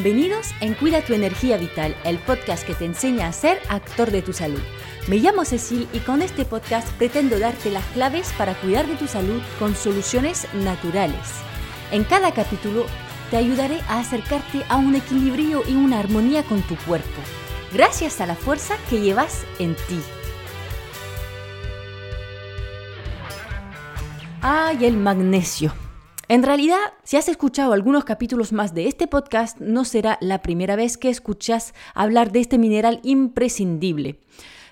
Bienvenidos en Cuida tu Energía Vital, el podcast que te enseña a ser actor de tu salud. Me llamo Cecil y con este podcast pretendo darte las claves para cuidar de tu salud con soluciones naturales. En cada capítulo te ayudaré a acercarte a un equilibrio y una armonía con tu cuerpo, gracias a la fuerza que llevas en ti. Ay, el magnesio. En realidad, si has escuchado algunos capítulos más de este podcast, no será la primera vez que escuchas hablar de este mineral imprescindible.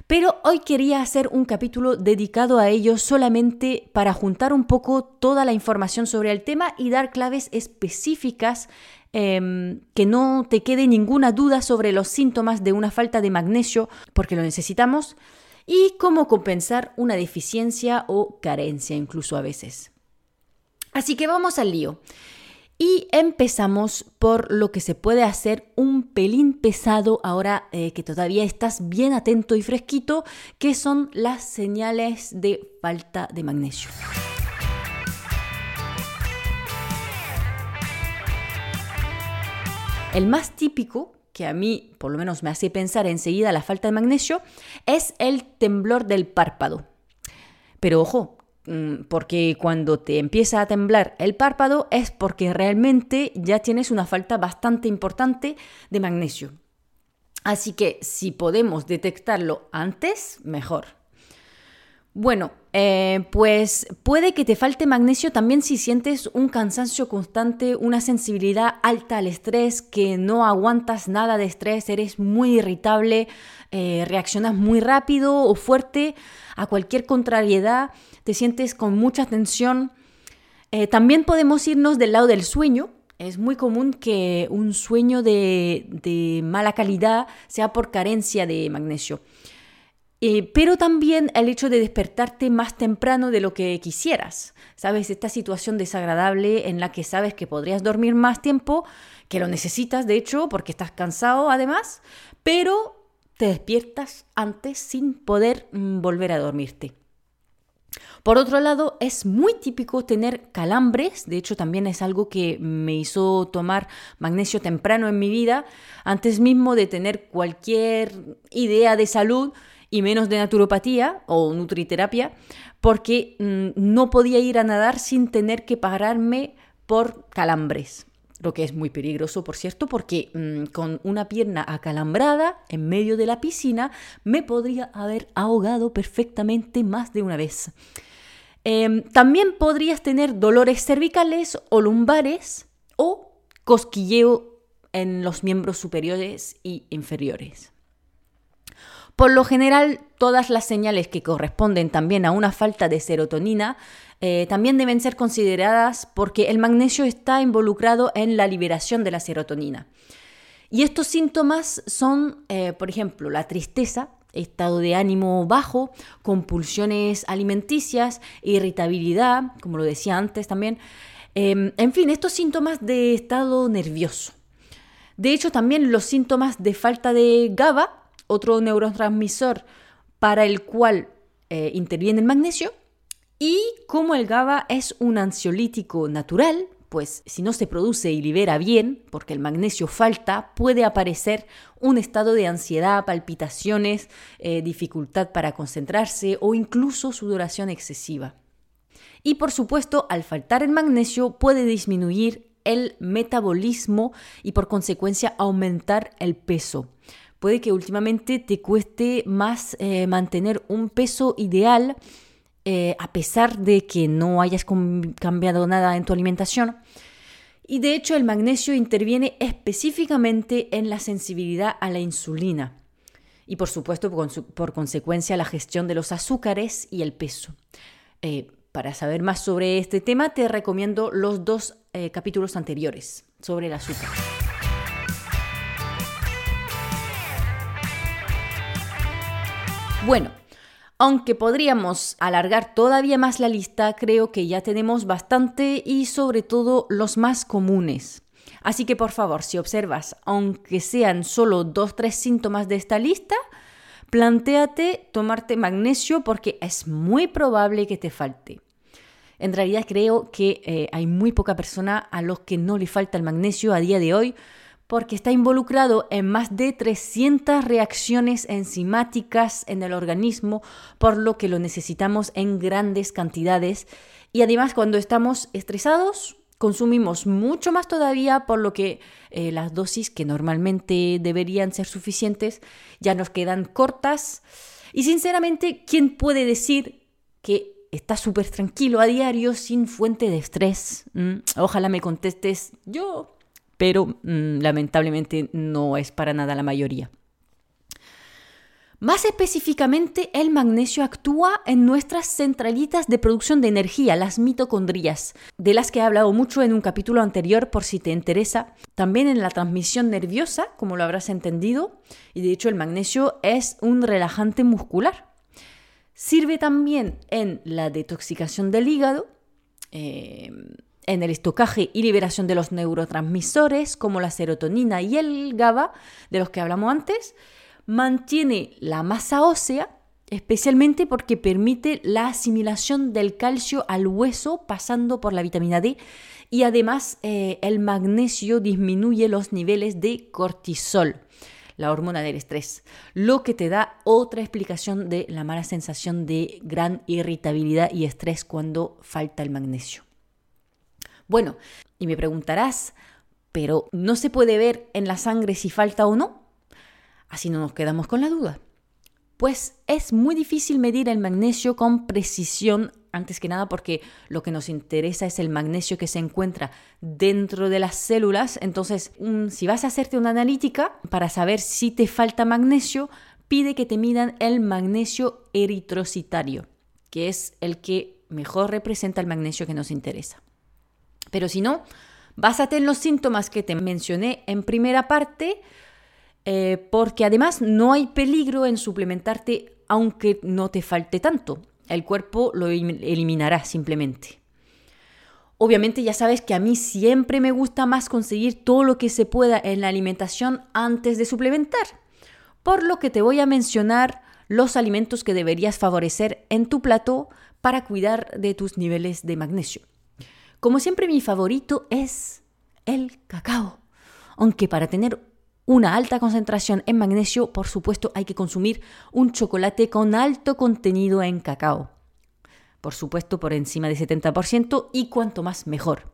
Pero hoy quería hacer un capítulo dedicado a ello solamente para juntar un poco toda la información sobre el tema y dar claves específicas em, que no te quede ninguna duda sobre los síntomas de una falta de magnesio, porque lo necesitamos, y cómo compensar una deficiencia o carencia incluso a veces. Así que vamos al lío. Y empezamos por lo que se puede hacer un pelín pesado ahora eh, que todavía estás bien atento y fresquito, que son las señales de falta de magnesio. El más típico, que a mí por lo menos me hace pensar enseguida la falta de magnesio, es el temblor del párpado. Pero ojo, porque cuando te empieza a temblar el párpado es porque realmente ya tienes una falta bastante importante de magnesio. Así que si podemos detectarlo antes, mejor. Bueno, eh, pues puede que te falte magnesio también si sientes un cansancio constante, una sensibilidad alta al estrés, que no aguantas nada de estrés, eres muy irritable, eh, reaccionas muy rápido o fuerte a cualquier contrariedad, te sientes con mucha tensión. Eh, también podemos irnos del lado del sueño. Es muy común que un sueño de mala calidad sea por carencia de magnesio. Eh, pero también el hecho de despertarte más temprano de lo que quisieras. ¿Sabes? Esta situación desagradable en la que sabes que podrías dormir más tiempo, que lo necesitas de hecho porque estás cansado además, pero te despiertas antes sin poder mm, volver a dormirte. Por otro lado, es muy típico tener calambres, de hecho también es algo que me hizo tomar magnesio temprano en mi vida, antes mismo de tener cualquier idea de salud, y menos de naturopatía o nutriterapia, porque mm, no podía ir a nadar sin tener que pararme por calambres. Lo que es muy peligroso, por cierto, porque mm, con una pierna acalambrada en medio de la piscina me podría haber ahogado perfectamente más de una vez. Em, también podrías tener dolores cervicales o lumbares o cosquilleo en los miembros superiores y inferiores. Por lo general, todas las señales que corresponden también a una falta de serotonina eh, también deben ser consideradas porque el magnesio está involucrado en la liberación de la serotonina. Y estos síntomas son, eh, por ejemplo, la tristeza, estado de ánimo bajo, compulsiones alimenticias, irritabilidad, como lo decía antes también. Em, en fin, estos síntomas de estado nervioso. De hecho, también los síntomas de falta de GABA otro neurotransmisor para el cual eh, interviene el magnesio. Y como el GABA es un ansiolítico natural, pues si no se produce y libera bien, porque el magnesio falta, puede aparecer un estado de ansiedad, palpitaciones, eh, dificultad para concentrarse o incluso sudoración excesiva. Y por supuesto, al faltar el magnesio puede disminuir el metabolismo y por consecuencia aumentar el peso puede que últimamente te cueste más eh, mantener un peso ideal eh, a pesar de que no hayas cambiado nada en tu alimentación. Y de hecho el magnesio interviene específicamente en la sensibilidad a la insulina y por supuesto por, consecuencia la gestión de los azúcares y el peso. Eh, para saber más sobre este tema te recomiendo los dos capítulos anteriores sobre el azúcar. Bueno, aunque podríamos alargar todavía más la lista, creo que ya tenemos bastante y sobre todo los más comunes. Así que por favor, si observas, aunque sean solo dos tres síntomas de esta lista, plantéate tomarte magnesio porque es muy probable que te falte. En realidad creo que eh, hay muy poca persona a los que no le falta el magnesio a día de hoy porque está involucrado en más de 300 reacciones enzimáticas en el organismo, por lo que lo necesitamos en grandes cantidades. Y además cuando estamos estresados, consumimos mucho más todavía, por lo que eh, las dosis que normalmente deberían ser suficientes ya nos quedan cortas. Y sinceramente, ¿quién puede decir que está súper tranquilo a diario sin fuente de estrés? Mm, ojalá me contestes yo, pero mm, lamentablemente no es para nada la mayoría. Más específicamente, el magnesio actúa en nuestras centralitas de producción de energía, las mitocondrias, de las que he hablado mucho en un capítulo anterior por si te interesa. También en la transmisión nerviosa, como lo habrás entendido, y de hecho el magnesio es un relajante muscular. Sirve también en la detoxicación del hígado, eh, en el estocaje y liberación de los neurotransmisores como la serotonina y el GABA, de los que hablamos antes mantiene la masa ósea, especialmente porque permite la asimilación del calcio al hueso pasando por la vitamina D y además eh, el magnesio disminuye los niveles de cortisol, la hormona del estrés, lo que te da otra explicación de la mala sensación de gran irritabilidad y estrés cuando falta el magnesio. Bueno, y me preguntarás, pero ¿no se puede ver en la sangre si falta o no? Así no nos quedamos con la duda. Pues es muy difícil medir el magnesio con precisión, antes que nada porque lo que nos interesa es el magnesio que se encuentra dentro de las células. Entonces, si vas a hacerte una analítica para saber si te falta magnesio, pide que te midan el magnesio eritrocitario, que es el que mejor representa el magnesio que nos interesa. Pero si no, básate en los síntomas que te mencioné en primera parte, eh, porque además no hay peligro en suplementarte aunque no te falte tanto. El cuerpo lo eliminará simplemente. Obviamente ya sabes que a mí siempre me gusta más conseguir todo lo que se pueda en la alimentación antes de suplementar. Por lo que te voy a mencionar los alimentos que deberías favorecer en tu plato para cuidar de tus niveles de magnesio. Como siempre mi favorito es el cacao. Aunque para tener una alta concentración en magnesio, por supuesto hay que consumir un chocolate con alto contenido en cacao. Por supuesto por encima de 70% y cuanto más mejor.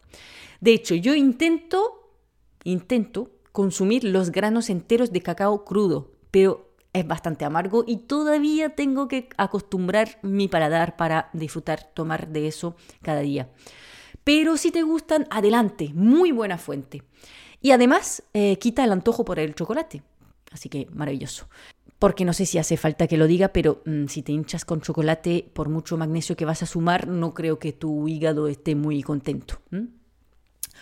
De hecho, yo intento, intento consumir los granos enteros de cacao crudo, pero es bastante amargo y todavía tengo que acostumbrar mi paladar para disfrutar, tomar de eso cada día. Pero si te gustan, adelante, muy buena fuente. Y además eh, quita el antojo por el chocolate. Así que maravilloso. Porque no sé si hace falta que lo diga, pero mm, si te hinchas con chocolate, por mucho magnesio que vas a sumar, no creo que tu hígado esté muy contento.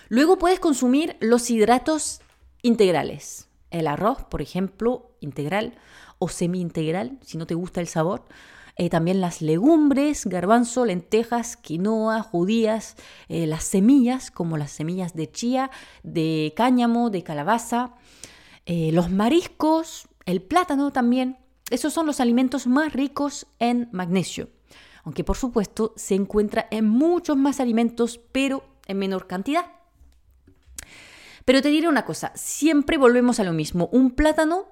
Luego puedes consumir los hidratos integrales. El arroz, por ejemplo, integral o semi-integral, si no te gusta el sabor. Eh, también las legumbres, garbanzo, lentejas, quinoa, judías, eh, las semillas, como las semillas de chía, de cáñamo, de calabaza, eh, los mariscos, el plátano también. Esos son los alimentos más ricos en magnesio. Aunque por supuesto se encuentra en muchos más alimentos, pero en menor cantidad. Pero te diré una cosa, siempre volvemos a lo mismo. Un plátano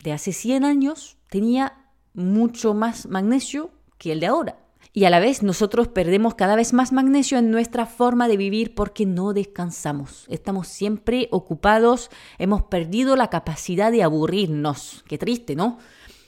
de hace 100 años tenía mucho más magnesio que el de ahora. Y a la vez nosotros perdemos cada vez más magnesio en nuestra forma de vivir porque no descansamos. Estamos siempre ocupados, hemos perdido la capacidad de aburrirnos. Qué triste, ¿no?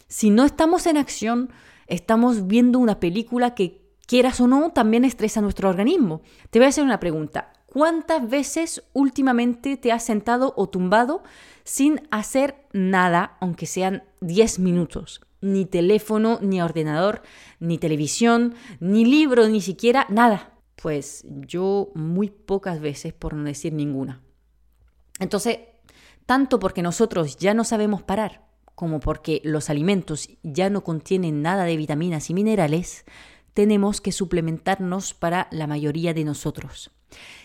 Si no estamos en acción, estamos viendo una película que, quieras o no, también estresa nuestro organismo. Te voy a hacer una pregunta. ¿Cuántas veces últimamente te has sentado o tumbado sin hacer nada, aunque sean 10 minutos? Ni teléfono, ni ordenador, ni televisión, ni libro, ni siquiera nada. Pues yo muy pocas veces, por no decir ninguna. Entonces, tanto porque nosotros ya no sabemos parar, como porque los alimentos ya no contienen nada de vitaminas y minerales, tenemos que suplementarnos para la mayoría de nosotros.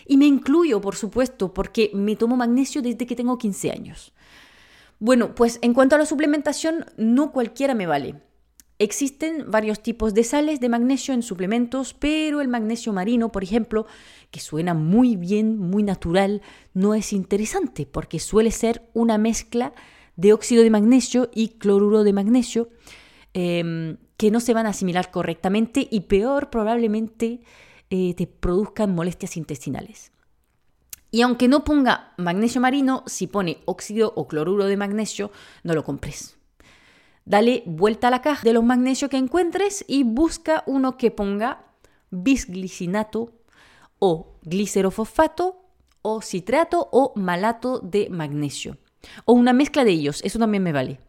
Y me incluyo, por supuesto, porque me tomo magnesio desde que tengo 15 años. Bueno, pues en cuanto a la suplementación, no cualquiera me vale. Existen varios tipos de sales de magnesio en suplementos, pero el magnesio marino, por ejemplo, que suena muy bien, muy natural, no es interesante porque suele ser una mezcla de óxido de magnesio y cloruro de magnesio em, que no se van a asimilar correctamente y peor probablemente eh, te produzcan molestias intestinales. Y aunque no ponga magnesio marino, si pone óxido o cloruro de magnesio, no lo compres. Dale vuelta a la caja de los magnesios que encuentres y busca uno que ponga bisglicinato o glicerofosfato o citrato o malato de magnesio. O una mezcla de ellos, eso también me vale.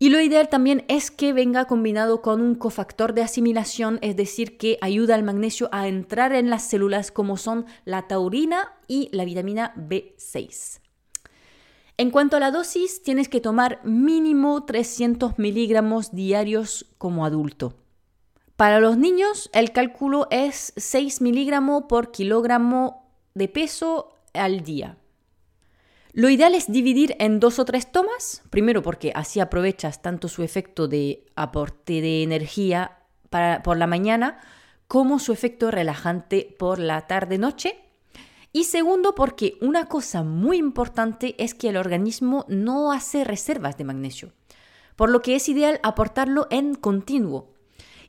Y lo ideal también es que venga combinado con un cofactor de asimilación, es decir, que ayuda al magnesio a entrar en las células como son la taurina y la vitamina B6. En cuanto a la dosis, tienes que tomar mínimo 300 miligramos diarios como adulto. Para los niños, el cálculo es 6 miligramos por kilogramo de peso al día. Lo ideal es dividir en dos o tres tomas, primero porque así aprovechas tanto su efecto de aporte de energía por la mañana como su efecto relajante por la tarde-noche y segundo, porque una cosa muy importante es que el organismo no hace reservas de magnesio, por lo que es ideal aportarlo en continuo.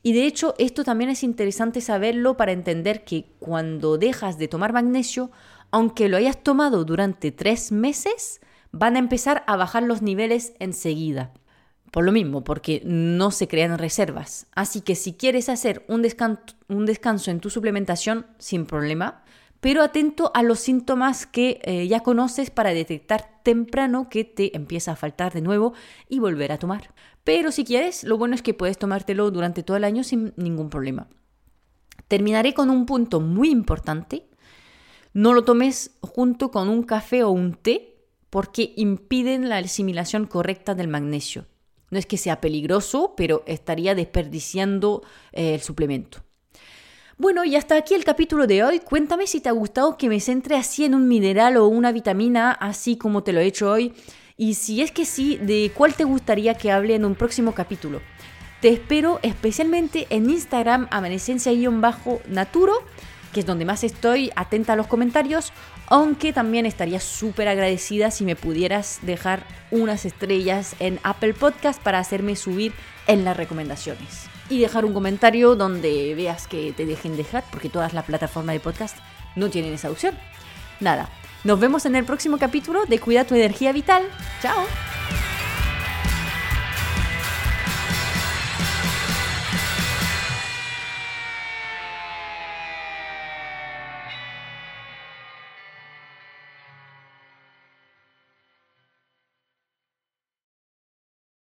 Y de hecho, esto también es interesante saberlo para entender que cuando dejas de tomar magnesio, aunque lo hayas tomado durante tres meses, van a empezar a bajar los niveles enseguida. Por lo mismo, porque no se crean reservas. Así que si quieres hacer un, descanso en tu suplementación, sin problema, pero atento a los síntomas que eh, ya conoces para detectar temprano que te empieza a faltar de nuevo y volver a tomar. Pero si quieres, lo bueno es que puedes tomártelo durante todo el año sin ningún problema. Terminaré con un punto muy importante. No lo tomes junto con un café o un té porque impiden la asimilación correcta del magnesio. No es que sea peligroso, pero estaría desperdiciando eh, el suplemento. Bueno, y hasta aquí el capítulo de hoy. Cuéntame si te ha gustado que me centre así en un mineral o una vitamina, así como te lo he hecho hoy. Y si es que sí, ¿de cuál te gustaría que hable en un próximo capítulo? Te espero especialmente en Instagram, amanecencia-naturo, que es donde más estoy atenta a los comentarios, aunque también estaría súper agradecida si me pudieras dejar unas estrellas en Apple Podcast para hacerme subir en las recomendaciones y dejar un comentario donde veas que te dejen dejar, porque todas las plataformas de podcast no tienen esa opción. Nada, nos vemos en el próximo capítulo de Cuida tu energía vital. ¡Chao!